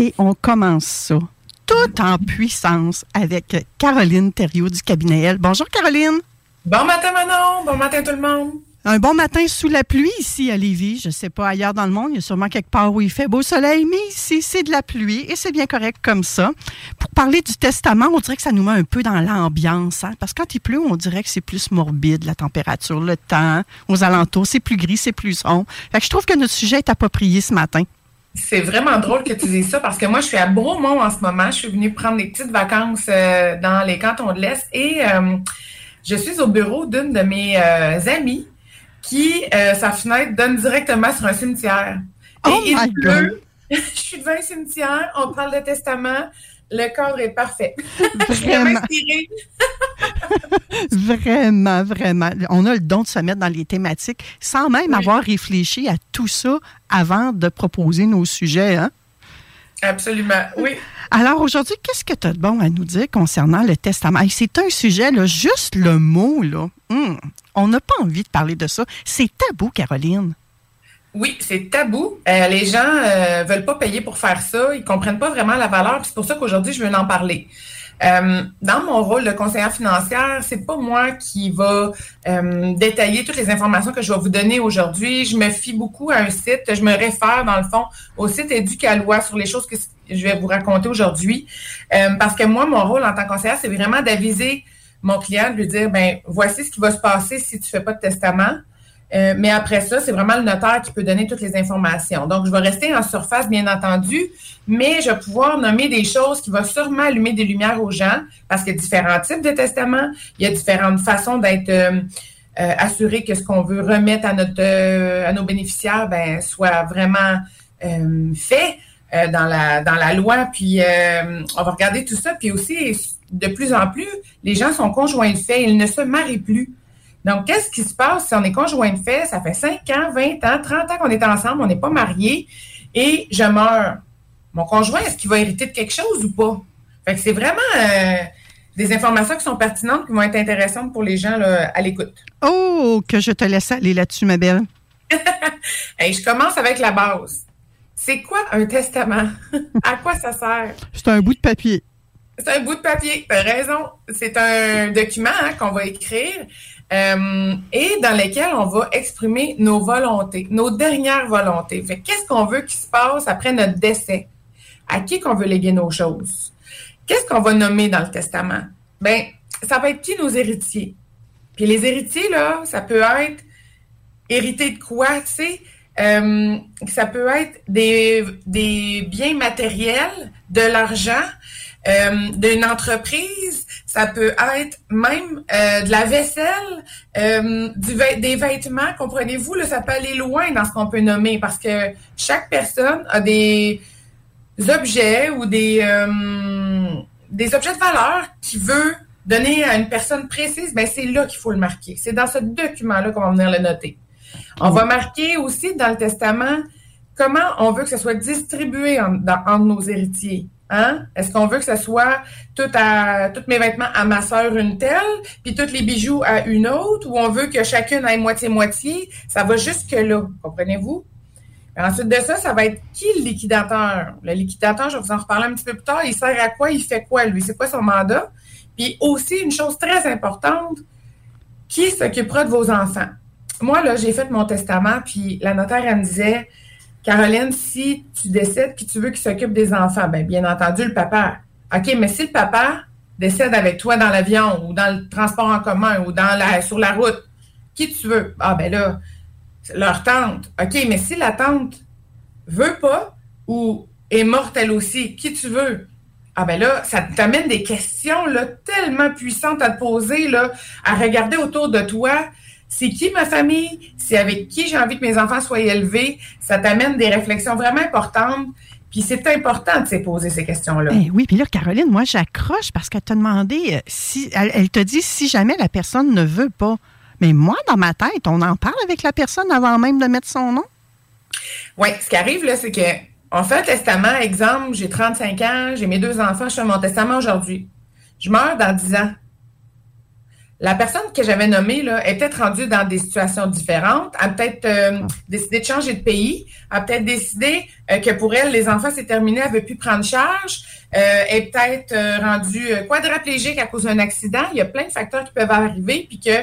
Et on commence ça tout en puissance avec Caroline Thériault du cabinet L. Bonjour Caroline. Bon matin Manon, bon matin tout le monde. Un bon matin sous la pluie ici à Lévis. Je ne sais pas ailleurs dans le monde, il y a sûrement quelque part où il fait beau soleil, mais ici c'est de la pluie et c'est bien correct comme ça. Pour parler du testament, on dirait que ça nous met un peu dans l'ambiance, hein? parce que quand il pleut, on dirait que c'est plus morbide la température, le temps, aux alentours, c'est plus gris, c'est plus sombre. Fait que je trouve que notre sujet est approprié ce matin. C'est vraiment drôle que tu dises ça parce que moi, je suis à Bromont en ce moment. Je suis venue prendre des petites vacances euh, dans les cantons de l'Est et euh, je suis au bureau d'une de mes euh, amies qui, sa fenêtre donne directement sur un cimetière. Oh et my God. je suis devant un cimetière, on parle de testament, le cadre est parfait. Vraiment. vraiment, vraiment. On a le don de se mettre dans les thématiques sans même Oui. avoir réfléchi à tout ça avant de proposer nos sujets. Hein? Absolument, oui. Alors aujourd'hui, qu'est-ce que tu as de bon à nous dire concernant le testament? C'est un sujet, là, juste le mot, là. hum, on n'a pas envie de parler de ça. C'est tabou, Caroline. Oui, c'est tabou. Euh, les gens euh, veulent pas payer pour faire ça. Ils comprennent pas vraiment la valeur. C'est pour ça qu'aujourd'hui, je veux en parler. Euh, dans mon rôle de conseillère financière, c'est pas moi qui va euh, détailler toutes les informations que je vais vous donner aujourd'hui. Je me fie beaucoup à un site. Je me réfère, dans le fond, au site Éducalois sur les choses que je vais vous raconter aujourd'hui. Euh, parce que moi, mon rôle en tant que conseillère, c'est vraiment d'aviser mon client, de lui dire, ben voici ce qui va se passer si tu fais pas de testament. Euh, mais après ça, c'est vraiment le notaire qui peut donner toutes les informations. Donc, je vais rester en surface, bien entendu, mais je vais pouvoir nommer des choses qui vont sûrement allumer des lumières aux gens parce qu'il y a différents types de testaments, il y a différentes façons d'être euh, euh, assuré que ce qu'on veut remettre à notre euh, à nos bénéficiaires ben, soit vraiment euh, fait dans la dans la loi. Puis on va regarder tout ça. Puis aussi, de plus en plus, les gens sont conjoints de fait, ils ne se marient plus. Donc, qu'est-ce qui se passe? Si on est conjoint de fait? Ça fait 5 ans, 20 ans, 30 ans qu'on est ensemble, on n'est pas mariés et je meurs. Mon conjoint, est-ce qu'il va hériter de quelque chose ou pas? Fait que c'est vraiment euh, des informations qui sont pertinentes, qui vont être intéressantes pour les gens là, à l'écoute. Oh, que je te laisse aller là-dessus, ma belle. Hey, je commence avec la base. C'est quoi un testament? à quoi ça sert? C'est un bout de papier. C'est un bout de papier, tu as raison. C'est un document hein, qu'on va écrire euh, et dans lequel on va exprimer nos volontés, nos dernières volontés. Fait que qu'est-ce qu'on veut qui se passe après notre décès? À qui qu'on veut léguer nos choses? Qu'est-ce qu'on va nommer dans le testament? Ben, ça va être qui nos héritiers? Puis les héritiers, là, ça peut être hériter de quoi, tu sais? Euh, ça peut être des, des biens matériels, de l'argent, euh, d'une entreprise, ça peut être même euh, de la vaisselle, euh, des vêtements, comprenez-vous, là, ça peut aller loin dans ce qu'on peut nommer parce que chaque personne a des objets ou des, des objets de valeur qu'il veut donner à une personne précise, ben c'est là qu'il faut le marquer. C'est dans ce document-là qu'on va venir le noter. On va marquer aussi dans le testament comment on veut que ce soit distribué entre nos héritiers. Hein? Est-ce qu'on veut que ce soit tous mes vêtements à ma sœur une telle, puis tous les bijoux à une autre, ou on veut que chacune ait moitié-moitié? Ça va jusque-là, comprenez-vous? Ensuite de ça, ça va être qui le liquidateur? Le liquidateur, je vais vous en reparler un petit peu plus tard, il sert à quoi? Il fait quoi, lui? C'est quoi son mandat? Puis aussi, une chose très importante, qui s'occupera de vos enfants? Moi, là, j'ai fait mon testament, puis la notaire, elle me disait, Caroline, si tu décèdes, qui tu veux qui s'occupe des enfants? Bien, bien entendu, le papa. OK, mais si le papa décède avec toi dans l'avion ou dans le transport en commun ou sur la route, qui tu veux? Ah, ben là, leur tante. OK, mais si la tante veut pas ou est morte elle aussi, qui tu veux? Ah ben là, ça t'amène des questions là, tellement puissantes à te poser, là, à regarder autour de toi. C'est qui ma famille? C'est avec qui j'ai envie que mes enfants soient élevés? Ça t'amène des réflexions vraiment importantes. Puis c'est important de se poser ces questions-là. Eh oui, puis là, Caroline, moi, j'accroche parce qu'elle t'a demandé euh, si. Elle, te dit si jamais la personne ne veut pas. Mais moi, dans ma tête, on en parle avec la personne avant même de mettre son nom? Oui, ce qui arrive, là, c'est que on fait un testament, exemple, j'ai 35 ans, j'ai mes deux enfants, je fais mon testament aujourd'hui. Je meurs dans 10 ans. La personne que j'avais nommée là, est peut-être rendue dans des situations différentes, a peut-être euh, décidé de changer de pays, a peut-être décidé euh, que pour elle, les enfants, c'est terminé, elle ne veut plus prendre charge, euh, est peut-être rendue quadraplégique à cause d'un accident. Il y a plein de facteurs qui peuvent arriver, puis que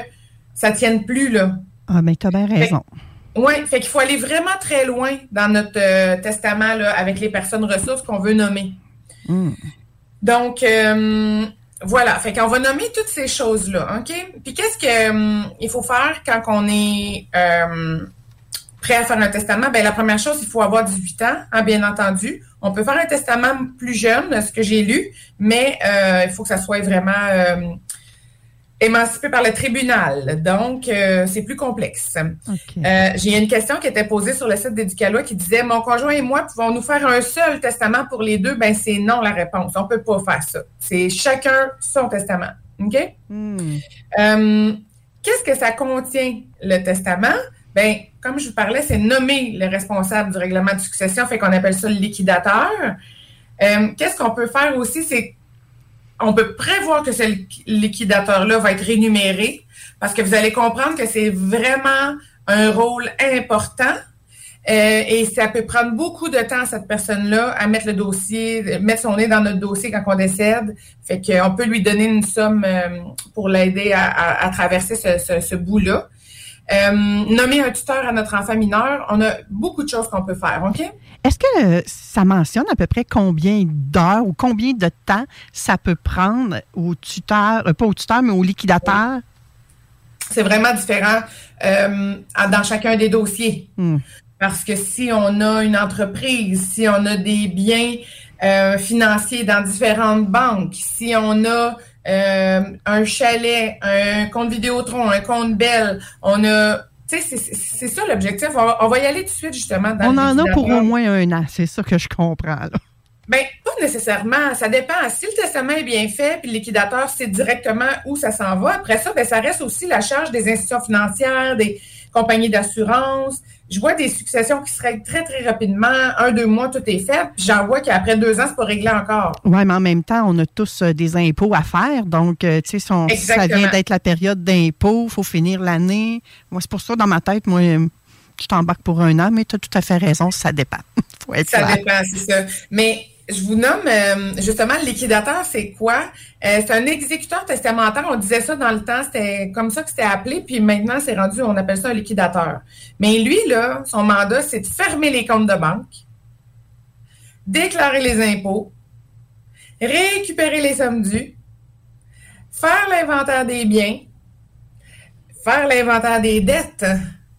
ça ne tienne plus. Là. Ah, mais tu as bien raison. Oui, fait qu'il faut aller vraiment très loin dans notre testament là, avec les personnes ressources qu'on veut nommer. Hmm. Donc, euh, voilà, fait qu'on va nommer toutes ces choses-là, OK? Puis qu'est-ce qu'il euh, faut faire quand on est prêt à faire un testament? Bien, la première chose, il faut avoir 18 ans, hein, bien entendu. On peut faire un testament plus jeune, ce que j'ai lu, mais il faut que ça soit vraiment émancipé par le tribunal. Donc, euh, c'est plus complexe. Euh, j'ai une question qui était posée sur le site d'Éducalois qui disait Mon conjoint et moi, pouvons-nous faire un seul testament pour les deux? Ben, c'est non la réponse. On peut pas faire ça. C'est chacun son testament. OK? Hmm. Euh, qu'est-ce que ça contient, le testament? Ben, comme je vous parlais, c'est nommer le responsable du règlement de succession, fait qu'on appelle ça le liquidateur. Qu'est-ce qu'on peut faire aussi, c'est on peut prévoir que ce liquidateur-là va être rémunéré parce que vous allez comprendre que c'est vraiment un rôle important euh, et ça peut prendre beaucoup de temps, cette personne-là, à mettre le dossier, mettre son nez dans notre dossier quand on décède. Fait qu'on peut lui donner une somme euh, pour l'aider à, traverser ce, ce bout-là. Euh, nommer un tuteur à notre enfant mineur, on a beaucoup de choses qu'on peut faire, OK? Est-ce que euh, ça mentionne à peu près combien d'heures ou combien de temps ça peut prendre au tuteur, euh, pas au tuteur, mais au liquidateur? C'est vraiment différent dans chacun des dossiers. Hmm. Parce que si on a une entreprise, si on a des biens financiers dans différentes banques, si on a euh, un chalet, un compte Vidéotron, un compte Belle. On a c'est ça l'objectif. On, va y aller tout de suite, justement. Dans on en a pour au moins un an, c'est ça que je comprends. Là. Bien, pas nécessairement. Ça dépend. Si le testament est bien fait, puis le liquidateur sait directement où ça s'en va, après ça, bien, ça reste aussi la charge des institutions financières, des compagnies d'assurance, je vois des successions qui se règlent très, très rapidement. Un, deux mois, tout est fait. Puis j'en vois qu'après deux ans, c'est pas réglé encore. Oui, mais en même temps, on a tous euh, des impôts à faire. Donc, euh, tu sais, ça vient d'être la période d'impôts, il faut finir l'année. Moi, c'est pour ça, dans ma tête, moi, je t'embarque pour un an, mais tu as tout à fait raison, ça dépend. faut être ça dépend, c'est ça. Mais je vous nomme euh, justement le liquidateur, c'est quoi? Euh, c'est un exécuteur testamentaire. On disait ça dans le temps, c'était comme ça que c'était appelé, puis maintenant c'est rendu, on appelle ça un liquidateur. Mais lui, là, son mandat, c'est de fermer les comptes de banque, déclarer les impôts, récupérer les sommes dues, faire l'inventaire des biens, faire l'inventaire des dettes,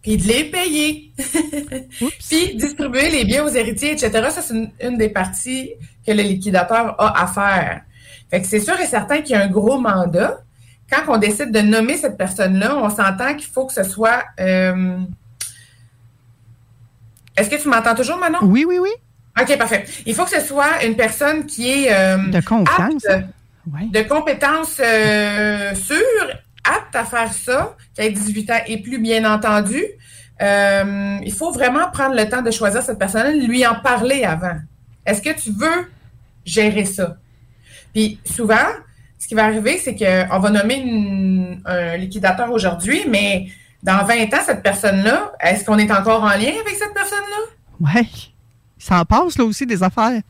puis de les payer, puis distribuer les biens aux héritiers, etc. Ça, c'est une, des parties que le liquidateur a à faire. Fait que c'est sûr et certain qu'il y a un gros mandat. Quand on décide de nommer cette personne-là, on s'entend qu'il faut que ce soit... Euh, est-ce que tu m'entends toujours, Manon? Oui, oui, oui. OK, parfait. Il faut que ce soit une personne qui est... Euh, de confiance. De compétences euh, sûres apte à faire ça, qui a 18 ans et plus, bien entendu, euh, il faut vraiment prendre le temps de choisir cette personne, lui en parler avant. Est-ce que tu veux gérer ça? Puis souvent, ce qui va arriver, c'est qu'on va nommer un liquidateur aujourd'hui, mais dans 20 ans, cette personne-là, est-ce qu'on est encore en lien avec cette personne-là? Oui. Ça en passe, là aussi, des affaires.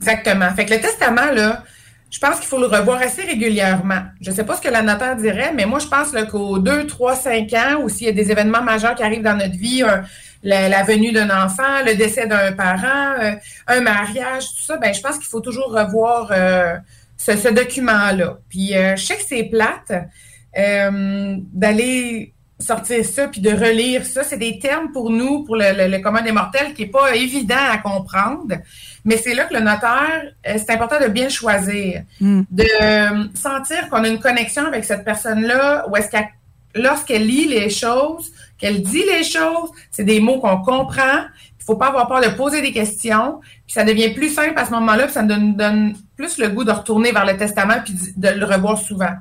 Exactement. Fait que le testament, là, je pense qu'il faut le revoir assez régulièrement. Je ne sais pas ce que la notaire dirait, mais moi, je pense qu'aux 2, 3, 5 ans, ou s'il y a des événements majeurs qui arrivent dans notre vie, la, venue d'un enfant, le décès d'un parent, euh, un mariage, tout ça, ben, je pense qu'il faut toujours revoir euh, ce, document-là. Puis, euh, je sais que c'est plate d'aller sortir ça puis de relire ça. C'est des termes pour nous, pour le, le, commun des mortels, qui n'est pas évident à comprendre. Mais c'est là que le notaire, euh, c'est important de bien choisir, hmm. de euh, sentir qu'on a une connexion avec cette personne-là, ou est-ce qu'elle, lorsqu'elle lit les choses, qu'elle dit les choses, c'est des mots qu'on comprend. Il faut pas avoir peur de poser des questions. Puis ça devient plus simple à ce moment-là, puis ça nous donne plus le goût de retourner vers le testament puis de le revoir souvent.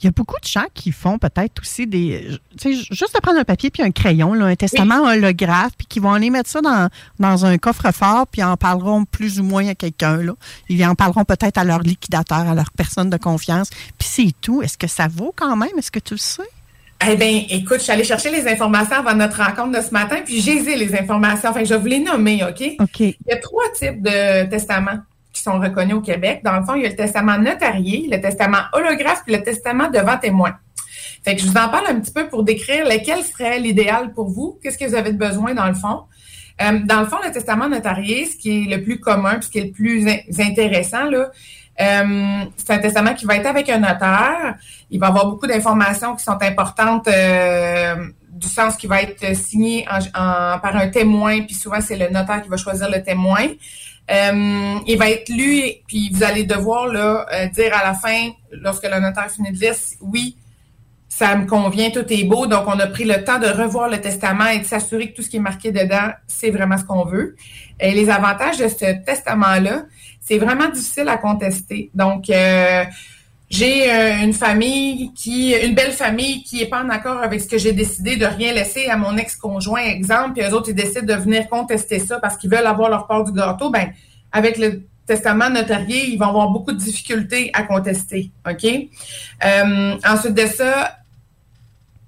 Il y a beaucoup de gens qui font peut-être aussi des. Tu sais, juste de prendre un papier puis un crayon, là, un testament holographe, puis qui vont aller mettre ça dans, dans un coffre-fort, puis en parleront plus ou moins à quelqu'un. Là. Ils en parleront peut-être à leur liquidateur, à leur personne de confiance. Puis c'est tout. Est-ce que ça vaut quand même? Est-ce que tu le sais? Eh bien, écoute, je suis allée chercher les informations avant notre rencontre de ce matin, puis j'ai les informations. Enfin, je vais vous les nommer, OK? OK. Il y a trois types de testaments sont reconnus au Québec. Dans le fond, il y a le testament notarié, le testament holographe et le testament devant témoin. Fait que je vous en parle un petit peu pour décrire lequel serait l'idéal pour vous, qu'est-ce que vous avez besoin dans le fond. Euh, dans le fond, le testament notarié, ce qui est le plus commun, ce qui est le plus intéressant, là, euh, c'est un testament qui va être avec un notaire. Il va avoir beaucoup d'informations qui sont importantes euh, du sens qui va être signé par un témoin, puis souvent c'est le notaire qui va choisir le témoin. Euh, il va être lu, puis vous allez devoir là, euh, dire à la fin, lorsque le notaire finit de lire, oui, ça me convient, tout est beau. Donc, on a pris le temps de revoir le testament et de s'assurer que tout ce qui est marqué dedans, c'est vraiment ce qu'on veut. Et les avantages de ce testament-là, c'est vraiment difficile à contester. Donc, euh, j'ai une famille qui, une belle famille qui est pas en accord avec ce que j'ai décidé de rien laisser à mon ex-conjoint, exemple, puis eux autres, ils décident de venir contester ça parce qu'ils veulent avoir leur part du gâteau, ben, avec le testament notarié, ils vont avoir beaucoup de difficultés à contester, OK? Euh, ensuite de ça,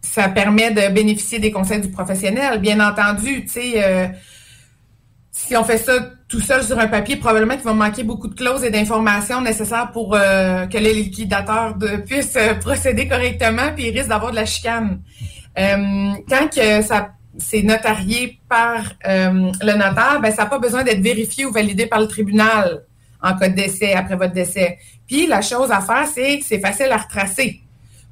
ça permet de bénéficier des conseils du professionnel. Bien entendu, tu sais, euh, si on fait ça tout seul sur un papier, probablement qu'il va manquer beaucoup de clauses et d'informations nécessaires pour euh, que les liquidateurs puissent euh, procéder correctement, puis ils risquent d'avoir de la chicane. Euh, quand que ça c'est notarié par le notaire, ben ça n'a pas besoin d'être vérifié ou validé par le tribunal en cas de décès, après votre décès. Puis la chose à faire, c'est que c'est facile à retracer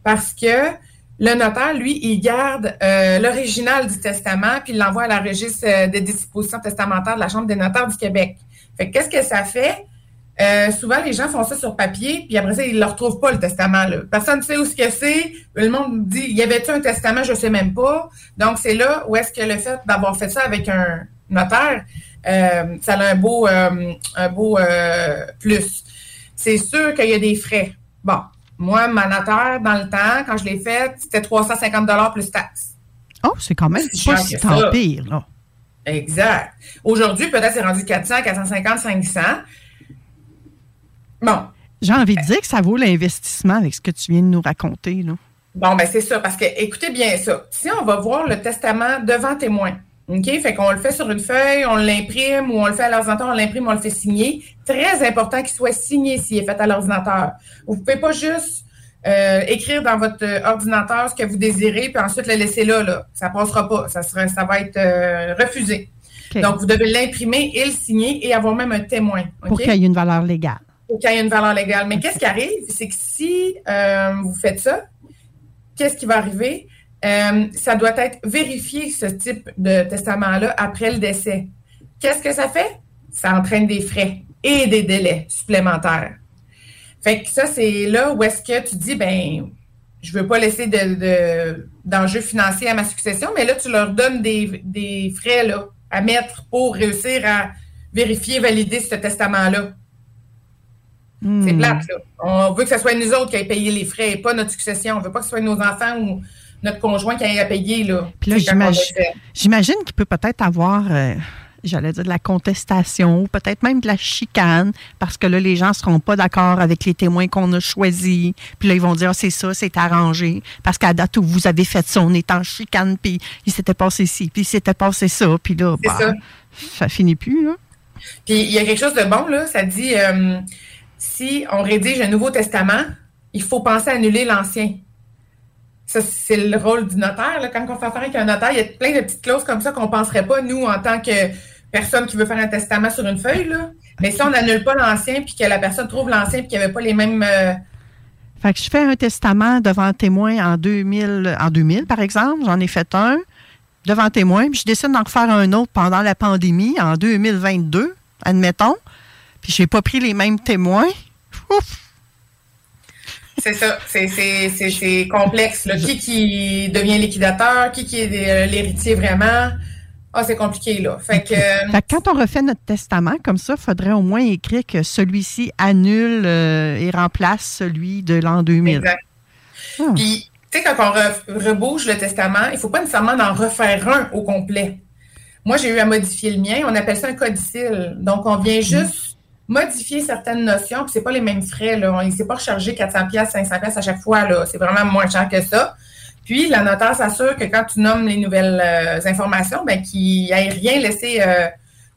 parce que le notaire, lui, il garde euh, l'original du testament puis il l'envoie à la registre euh, des dispositions testamentaires de la Chambre des notaires du Québec. Fait qu'est-ce que ça fait? Euh, souvent, les gens font ça sur papier, puis après ça, ils ne retrouvent pas, le testament. Là. Personne ne sait où ce c'est. Le monde dit, y avait-tu un testament? Je ne sais même pas. Donc, c'est là où est-ce que le fait d'avoir fait ça avec un notaire, ça a un beau, un beau plus. C'est sûr qu'il y a des frais. Bon, moi, ma notaire, dans le temps, quand je l'ai faite, c'était 350 plus taxes. Oh, c'est quand même pas si tant pire, là. Exact. Aujourd'hui, peut-être c'est rendu 400, 450, 500. Bon. J'ai envie de dire que ça vaut l'investissement avec ce que tu viens de nous raconter, là. Bon, ben c'est ça, parce que écoutez bien ça. Si on va voir le testament devant témoin, OK? Fait qu'on le fait sur une feuille, on l'imprime ou on le fait à l'ordinateur, on l'imprime, on le fait signer. Très important qu'il soit signé s'il est fait à l'ordinateur. Vous ne pouvez pas juste euh, écrire dans votre ordinateur ce que vous désirez, puis ensuite le laisser là. là. Ça passera pas. Ça, sera, ça va être euh, refusé. Donc, vous devez l'imprimer et le signer et avoir même un témoin. Pour qu'il y ait une valeur légale. Pour qu'il y ait une valeur légale. Mais qu'est-ce qui arrive? C'est que si euh, vous faites ça, qu'est-ce qui va arriver? Euh, ça doit être vérifié, ce type de testament-là, après le décès. Qu'est-ce que ça fait? Ça entraîne des frais et des délais supplémentaires. Fait que ça, c'est là où est-ce que tu dis, ben, je veux pas laisser d'enjeux de, financiers à ma succession, mais là, tu leur donnes des, frais là, à mettre pour réussir à vérifier, valider ce testament-là. C'est hmm. plate, là. On veut que ce soit nous autres qui aient payé les frais et pas notre succession. On veut pas que ce soit nos enfants ou notre conjoint qui a à payer. Là, Puis là, j'imagine qu'il peut peut-être avoir, euh, j'allais dire, de la contestation peut-être même de la chicane parce que là, les gens ne seront pas d'accord avec les témoins qu'on a choisis. Puis là, ils vont dire, ah, c'est ça, c'est arrangé. Parce qu'à la date où vous avez fait ça, on est en chicane, puis il s'était passé ci, puis il s'était passé ça. Puis là, bah, ça. finit plus. Là. Puis il y a quelque chose de bon, là. Ça dit. Euh, si on rédige un Nouveau Testament, il faut penser à annuler l'Ancien. Ça, c'est le rôle du notaire. Quand on fait affaire avec un notaire, il y a plein de petites clauses comme ça qu'on ne penserait pas, nous, en tant que personne qui veut faire un testament sur une feuille. Là. Mais si on n'annule pas l'ancien, puis que la personne trouve l'ancien, puis qu'il n'y avait pas les mêmes. Euh, fait que je fais un testament devant témoin en 2000, en 2000 par exemple, j'en ai fait un devant témoin, puis je décide d'en refaire un autre pendant la pandémie en 2022, admettons, puis je n'ai pas pris les mêmes témoins. C'est ça, c'est complexe. Qui qui devient liquidateur, qui qui est euh, l'héritier vraiment? Ah, c'est compliqué, là. Fait que, quand on refait notre testament comme ça, il faudrait au moins écrire que celui-ci annule euh, et remplace celui de l'an 2000. Exact. Ah. Puis, tu sais, quand on rebouge le testament, il ne faut pas nécessairement en refaire un au complet. Moi, j'ai eu à modifier le mien. On appelle ça un codicile. Donc, on vient mm. juste modifier certaines notions, puis c'est pas les mêmes frais. Là. On ne s'est pas rechargé 400 pièces, 500 pièces à chaque fois. Là. C'est vraiment moins cher que ça. Puis, la notaire s'assure que quand tu nommes les nouvelles euh, informations, ben, qu'il n'y ait rien laissé euh,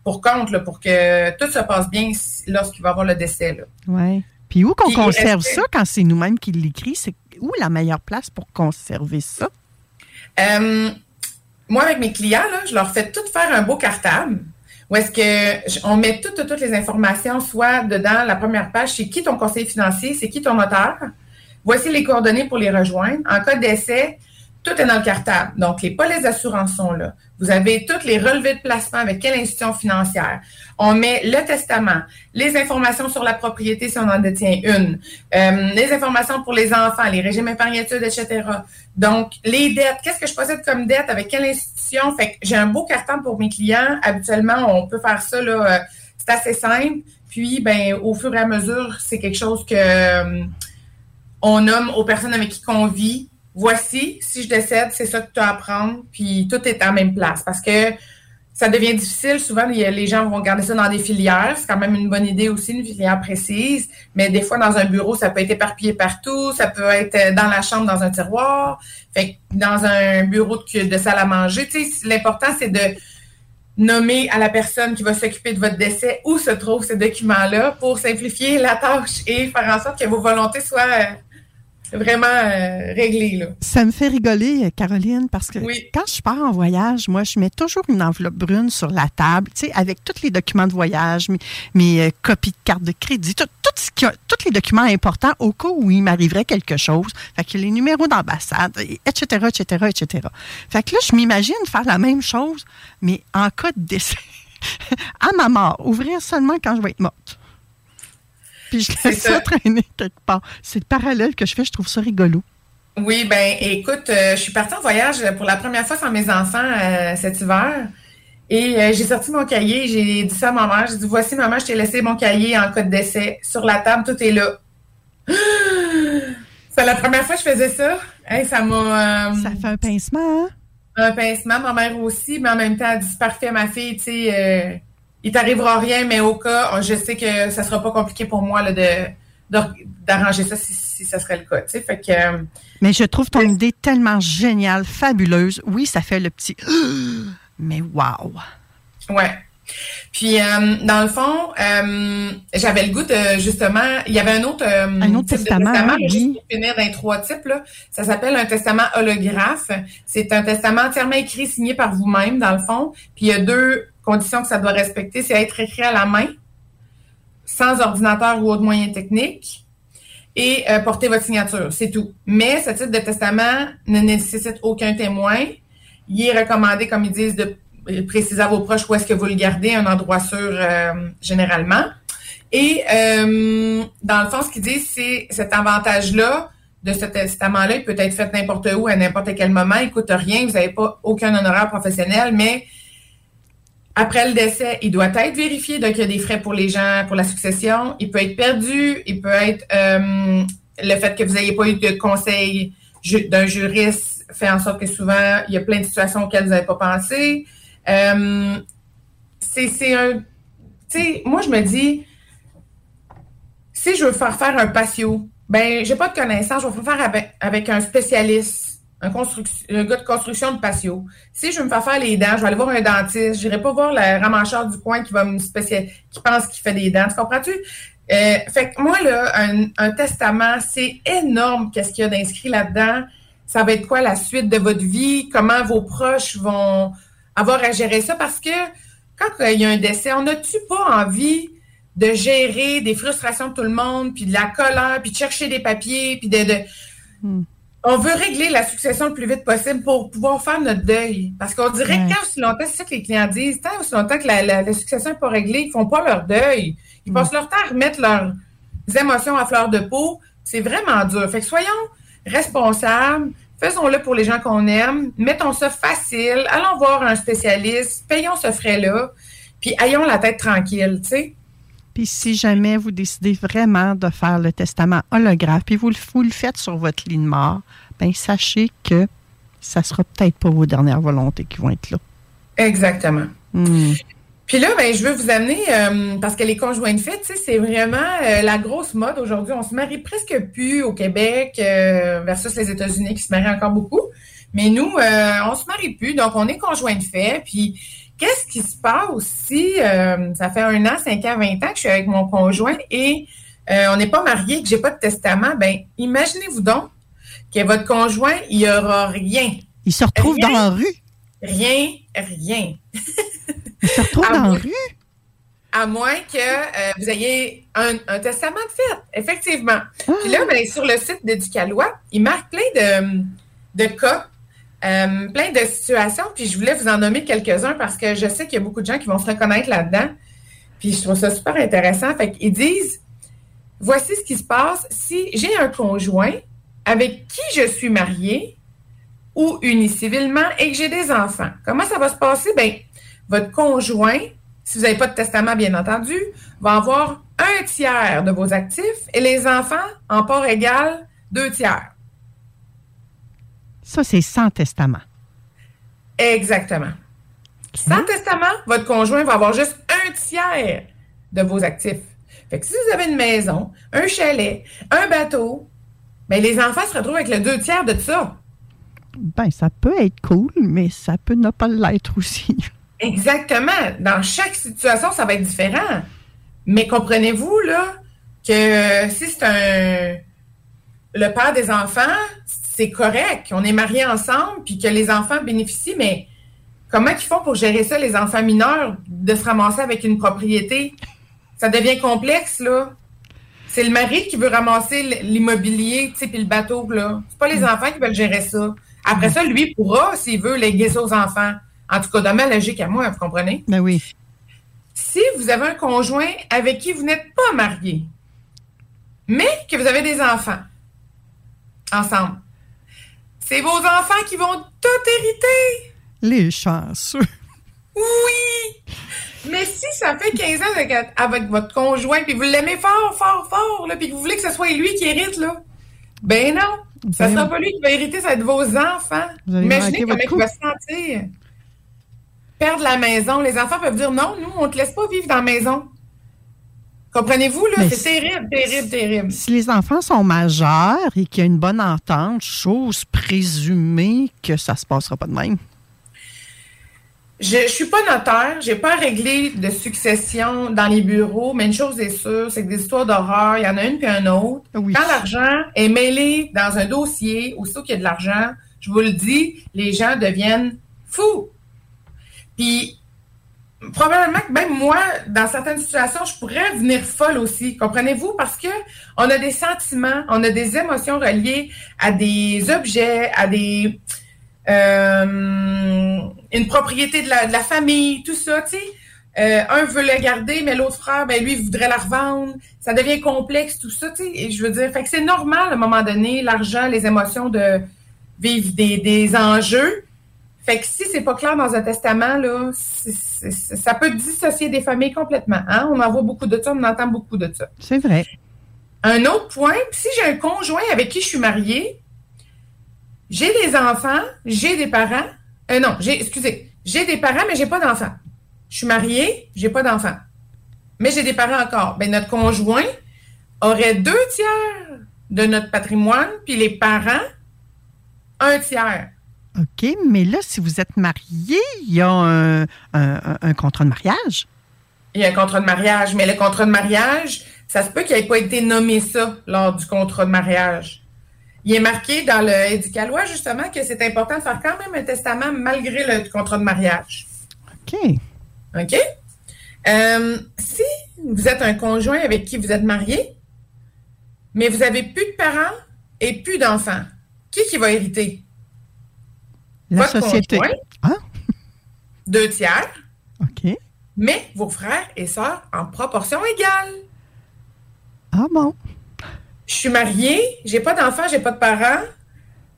pour compte, pour que tout se passe bien lorsqu'il va y avoir le décès. Oui. Puis, où qu'on conserve ça quand c'est nous-mêmes qui l'écrit? C'est où la meilleure place pour conserver ça? Euh, moi, avec mes clients, je leur fais tout faire un beau cartable où est-ce que on met toutes, toutes les informations, soit dedans la première page, c'est qui ton conseiller financier, c'est qui ton notaire, Voici les coordonnées pour les rejoindre. En cas d'essai, tout est dans le cartable. Donc, les polices d'assurance sont là. Vous avez toutes les relevés de placement avec quelle institution financière. On met le testament, les informations sur la propriété si on en détient une, euh, les informations pour les enfants, les régimes épargnatudes, etc. Donc, les dettes, qu'est-ce que je possède comme dette, avec quelle institution? Fait que j'ai un beau carton pour mes clients. Habituellement, on peut faire ça, là, euh, c'est assez simple. Puis, ben, au fur et à mesure, c'est quelque chose que... Euh, on nomme aux personnes avec qui on vit, voici, si je décède, c'est ça que tu as à prendre, puis tout est en même place. Parce que ça devient difficile. Souvent, les gens vont garder ça dans des filières. C'est quand même une bonne idée aussi, une filière précise. Mais des fois, dans un bureau, ça peut être éparpillé partout. Ça peut être dans la chambre, dans un tiroir. Dans un bureau de, salle à manger. L'important, c'est de nommer à la personne qui va s'occuper de votre décès où se trouvent ces documents-là pour simplifier la tâche et faire en sorte que vos volontés soient vraiment euh, réglé. Là. Ça me fait rigoler, Caroline, parce que quand je pars en voyage, moi, je mets toujours une enveloppe brune sur la table, tu sais, avec tous les documents de voyage, mes, euh, copies de carte de crédit, tout, ce qui tous les documents importants au cas où il m'arriverait quelque chose. Fait que les numéros d'ambassade, etc., etc., etc. Fait que là, je m'imagine faire la même chose, mais en cas de décès. à ma mort, ouvrir seulement quand je vais être morte puis je laisse ça. traîner quelque part. C'est le parallèle que je fais, je trouve ça rigolo. Oui, ben écoute, euh, je suis partie en voyage pour la première fois sans mes enfants euh, cet hiver. Et euh, j'ai sorti mon cahier, j'ai dit ça à ma mère. J'ai dit Voici, maman, je t'ai laissé mon cahier en code d'essai. Sur la table, tout est là. C'est la première fois que je faisais ça. ça m'a. ça fait un pincement, hein? Un pincement, ma mère aussi, mais en même temps, elle dit Parfait, ma fille, tu sais il t'arrivera rien, mais au cas, je sais que ça sera pas compliqué pour moi là, de, d'arranger ça si, ça serait le cas. Fait que, euh, mais je trouve ton idée tellement géniale, fabuleuse. Oui, ça fait le petit mais wow! Ouais. Puis, euh, dans le fond, euh, j'avais le goût de, justement, il y avait un autre, un autre testament, testament oui. finir d'un trois types. Là. Ça s'appelle un testament holographe. C'est un testament entièrement écrit, signé par vous-même, dans le fond. Puis, il y a deux conditions que ça doit respecter, c'est être écrit à la main, sans ordinateur ou autre moyen technique, et euh, porter votre signature. C'est tout. Mais ce type de testament ne nécessite aucun témoin. Il est recommandé, comme ils disent, de préciser à vos proches où est-ce que vous le gardez, un endroit sûr euh, généralement. Et euh, dans le fond, ce qu'ils disent, c'est cet avantage-là de ce testament-là, il peut être fait n'importe où, à n'importe quel moment, il coûte rien, vous n'avez pas aucun honoraire professionnel, mais après le décès, il doit être vérifié, donc il y a des frais pour les gens, pour la succession. Il peut être perdu, il peut être euh, le fait que vous n'ayez pas eu de conseil d'un juriste fait en sorte que souvent, il y a plein de situations auxquelles vous n'avez pas pensé. Euh, c'est un... Tu sais, moi, je me dis, si je veux faire faire un patio, ben, j'ai pas de connaissances, je vais faire faire avec un spécialiste un, un, gars de construction de patio. Si je veux me faire faire les dents, je vais aller voir un dentiste. Je n'irai pas voir le ramacheur du coin qui va me spécial... qui pense qu'il fait des dents. Tu comprends-tu? Euh, fait que moi, là, un, testament, c'est énorme qu'est-ce qu'il y a d'inscrit là-dedans. Ça va être quoi la suite de votre vie? Comment vos proches vont avoir à gérer ça? Parce que quand il y a un décès, on n'a-tu pas envie de gérer des frustrations de tout le monde, puis de la colère, puis de chercher des papiers, puis de... de... Hmm. On veut régler la succession le plus vite possible pour pouvoir faire notre deuil. Parce qu'on dirait Ouais. que tant aussi longtemps, c'est ça que les clients disent, tant aussi longtemps que la, la- la succession n'est pas réglée, ils font pas leur deuil. Ils passent leur temps à remettre leurs émotions à fleur de peau. C'est vraiment dur. Fait que soyons responsables, faisons-le pour les gens qu'on aime, mettons ça facile, allons voir un spécialiste, payons ce frais-là, puis ayons la tête tranquille, tu sais. Puis si jamais vous décidez vraiment de faire le testament holographe, puis vous, le- vous le faites sur votre lit de mort, bien, sachez que ça sera peut-être pas vos dernières volontés qui vont être là. Exactement. Hmm. Puis là, ben, je veux vous amener, euh, parce que les conjoints de fait, c'est vraiment euh, la grosse mode aujourd'hui. On se marie presque plus au Québec euh, versus les États-Unis qui se marient encore beaucoup. Mais nous, on se marie plus, donc on est conjoints de fait. Puis qu'est-ce qui se passe aussi? euh, ça fait un an, cinq ans, vingt ans que je suis avec mon conjoint et euh, on n'est pas mariés, que j'ai pas de testament? Ben, imaginez-vous donc que votre conjoint, il y aura rien. Ils se retrouvent Rien. dans la rue? Rien, rien. Ils se retrouvent Ah dans la rue? À moins que euh, vous ayez un, un testament de fait, effectivement. Ah. Puis là, ben, sur le site d'Éducalois, il marque plein de, de cas, euh, plein de situations. Puis je voulais vous en nommer quelques-uns parce que je sais qu'il y a beaucoup de gens qui vont se reconnaître là-dedans. Puis je trouve ça super intéressant. Fait qu'ils disent voici ce qui se passe si j'ai un conjoint avec qui je suis mariée ou unie civilement et que j'ai des enfants. Comment ça va se passer? Ben, votre conjoint, si vous n'avez pas de testament, bien entendu, va avoir un tiers de vos actifs et les enfants, en part égale, deux tiers. Ça, c'est sans testament. Exactement. Sans testament, votre conjoint va avoir juste un tiers de vos actifs. Fait que si vous avez une maison, un chalet, un bateau, ben les enfants se retrouvent avec le deux tiers de ça. Ben, ça peut être cool, mais ça peut ne pas l'être aussi. Exactement. Dans chaque situation, ça va être différent. Mais comprenez-vous, là, que si c'est un. Le père des enfants, c'est correct. On est mariés ensemble, puis que les enfants bénéficient, mais comment ils font pour gérer ça, les enfants mineurs, de se ramasser avec une propriété? Ça devient complexe, là. C'est le mari qui veut ramasser l'immobilier, tu sais, puis le bateau, là. C'est pas les enfants qui veulent gérer ça. Après ça, lui pourra, s'il veut, léguer ça aux enfants. En tout cas, de ma logique à moi, vous comprenez? Ben oui. Si vous avez un conjoint avec qui vous n'êtes pas marié, mais que vous avez des enfants ensemble, c'est vos enfants qui vont tout hériter. Les chanceux. Oui! Mais si ça fait 15 ans avec, votre conjoint, puis vous l'aimez fort, fort, fort, là, puis que vous voulez que ce soit lui qui hérite, là, ben non, ça Ben sera pas lui qui va hériter, ça va être vos enfants. Imaginez comment il va se sentir. Perdre la maison. Les enfants peuvent dire non, nous, on te laisse pas vivre dans la maison. Comprenez-vous, là? C'est terrible, terrible, terrible. Si les enfants sont majeurs et qu'il y a une bonne entente, chose présumée que ça se passera pas de même. Je, je suis pas notaire, j'ai pas réglé de succession dans les bureaux, mais une chose est sûre, c'est que des histoires d'horreur, il y en a une puis un autre. Oui. Quand l'argent est mêlé dans un dossier, aussitôt qu'il y a de l'argent, je vous le dis, les gens deviennent fous. Puis, probablement que même moi, dans certaines situations, je pourrais devenir folle aussi. Comprenez-vous? Parce que on a des sentiments, on a des émotions reliées à des objets, à des euh, une propriété de la, famille, tout ça, tu sais. Euh, un veut la garder, mais l'autre frère, ben lui, voudrait la revendre. Ça devient complexe, tout ça, tu sais. Et je veux dire, fait que c'est normal à un moment donné, l'argent, les émotions de vivre des, des enjeux. Fait que si c'est pas clair dans un testament, là, ça peut dissocier des familles complètement. Hein? On en voit beaucoup de ça, on entend beaucoup de ça. C'est vrai. Un autre point, si j'ai un conjoint avec qui je suis mariée, j'ai des enfants, j'ai des parents. Euh, non, j'ai, excusez, j'ai des parents, mais j'ai pas d'enfants. Je suis mariée, j'ai pas d'enfants. Mais j'ai des parents encore. Ben, notre conjoint aurait deux tiers de notre patrimoine, puis les parents, un tiers. OK, mais là, si vous êtes marié, il y a un, un- un- un contrat de mariage. Il y a un contrat de mariage, mais le contrat de mariage, ça se peut qu'il n'ait pas été nommé ça lors du contrat de mariage. Il est marqué dans le éducalois, justement, que c'est important de faire quand même un testament malgré le contrat de mariage. OK. OK? Euh, si vous êtes un conjoint avec qui vous êtes marié, mais vous n'avez plus de parents et plus d'enfants, qui qui va hériter? La Votre société. conjoint, Ah, deux tiers, OK. mais vos frères et sœurs en proportion égale. Ah bon? Je suis mariée, j'ai pas d'enfants, j'ai pas de parents,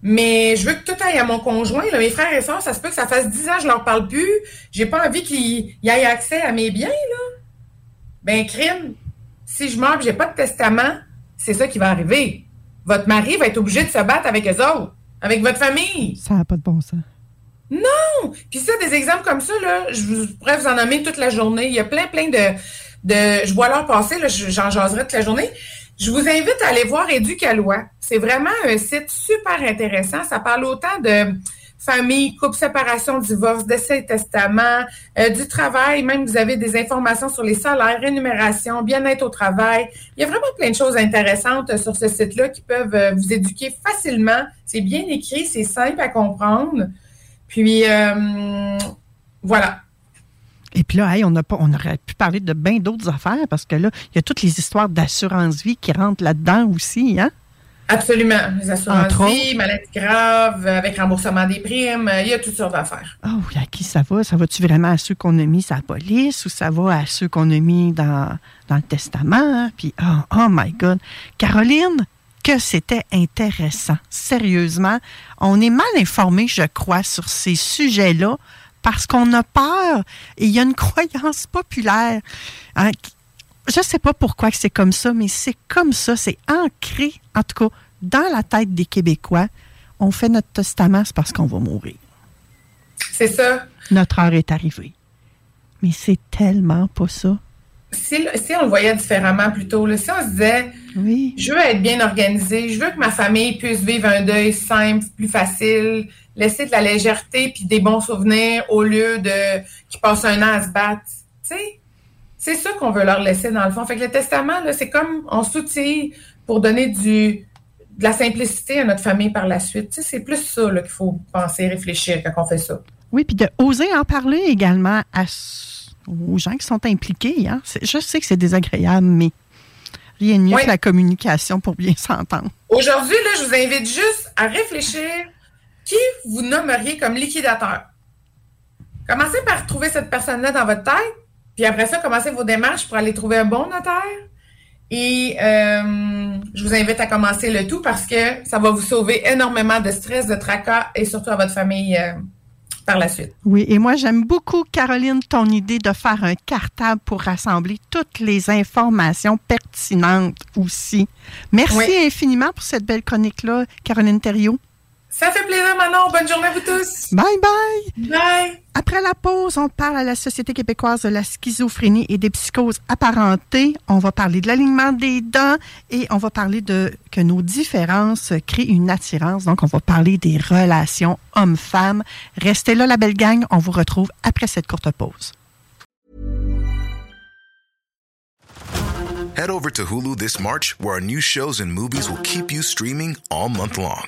mais je veux que tout aille à mon conjoint. là. Mes frères et sœurs, ça se peut que ça fasse 10 ans que je leur parle plus. J'ai pas envie qu'ils aient accès à mes biens, là. Ben, crime. Si je meurs et j'ai pas de testament, c'est ça qui va arriver. Votre mari va être obligé de se battre avec eux autres, avec votre famille? Ça n'a pas de bon sens. Puis ça, des exemples comme ça, là, je vous- pourrais vous en nommer toute la journée. Il y a plein, plein de... de je vois l'heure passer, j'en jaserai toute la journée. Je vous invite à aller voir Éducalois. C'est vraiment un site super intéressant. Ça parle autant de famille, couple, séparation, divorce, décès, testament, euh, du travail. Même, vous avez des informations sur les salaires, rémunération, bien-être au travail. Il y a vraiment plein de choses intéressantes euh, sur ce site-là qui peuvent euh, vous éduquer facilement. C'est bien écrit, c'est simple à comprendre. Puis, voilà. Et puis là, hey, on, a pas, on aurait pu parler de bien d'autres affaires parce que là, il y a toutes les histoires d'assurance-vie qui rentrent là-dedans aussi, hein? Absolument. Les assurances vie, maladies graves, euh, avec remboursement des primes, euh, il y a toutes sortes d'affaires. Oh, à qui ça va? Ça va-tu vraiment à ceux qu'on a mis à la police ou ça va à ceux qu'on a mis dans, dans le testament? Puis, oh, oh my God. Caroline, que c'était intéressant. Sérieusement, on est mal informé, je crois, sur ces sujets-là parce qu'on a peur et il y a une croyance populaire. hein, je ne sais pas pourquoi c'est comme ça, mais c'est comme ça, c'est ancré, en tout cas, dans la tête des Québécois. On fait notre testament, c'est parce qu'on va mourir C'est ça. notre heure est arrivée. Mais c'est tellement pas ça. Si, si on le voyait différemment plutôt, là, si on se disait, Oui. je veux être bien organisé, je veux que ma famille puisse vivre un deuil simple, plus facile, laisser de la légèreté puis des bons souvenirs au lieu de qu'ils passent un an à se battre. Tu sais, c'est ça qu'on veut leur laisser dans le fond. Fait que le testament, là, c'est comme on s'outille pour donner du de la simplicité à notre famille par la suite. Tu sais, c'est plus ça là, qu'il faut penser, réfléchir quand on fait ça. Oui, puis de oser en parler également à, aux gens qui sont impliqués. Hein. Je sais que c'est désagréable, mais rien de mieux Oui. que la communication pour bien s'entendre. Aujourd'hui, là, je vous invite juste à réfléchir qui vous nommeriez comme liquidateur? Commencez par trouver cette personne-là dans votre tête, puis après ça, commencez vos démarches pour aller trouver un bon notaire. Et euh, je vous invite à commencer le tout parce que ça va vous sauver énormément de stress, de tracas et surtout à votre famille euh, par la suite. Oui, et moi, j'aime beaucoup, Caroline, ton idée de faire un cartable pour rassembler toutes les informations pertinentes aussi. Merci Oui. infiniment pour cette belle chronique-là, Caroline Thériault. Ça fait plaisir, Manon. Bonne journée à vous tous. Bye bye! Bye. Après la pause, on parle à la Société québécoise de la schizophrénie et des psychoses apparentées. On va parler de l'alignement des dents et on va parler de que nos différences créent une attirance. Donc, on va parler des relations hommes-femmes. Restez là, la belle gang. On vous retrouve après cette courte pause. Head over to Hulu this March, where our new shows and movies will keep you streaming all month long.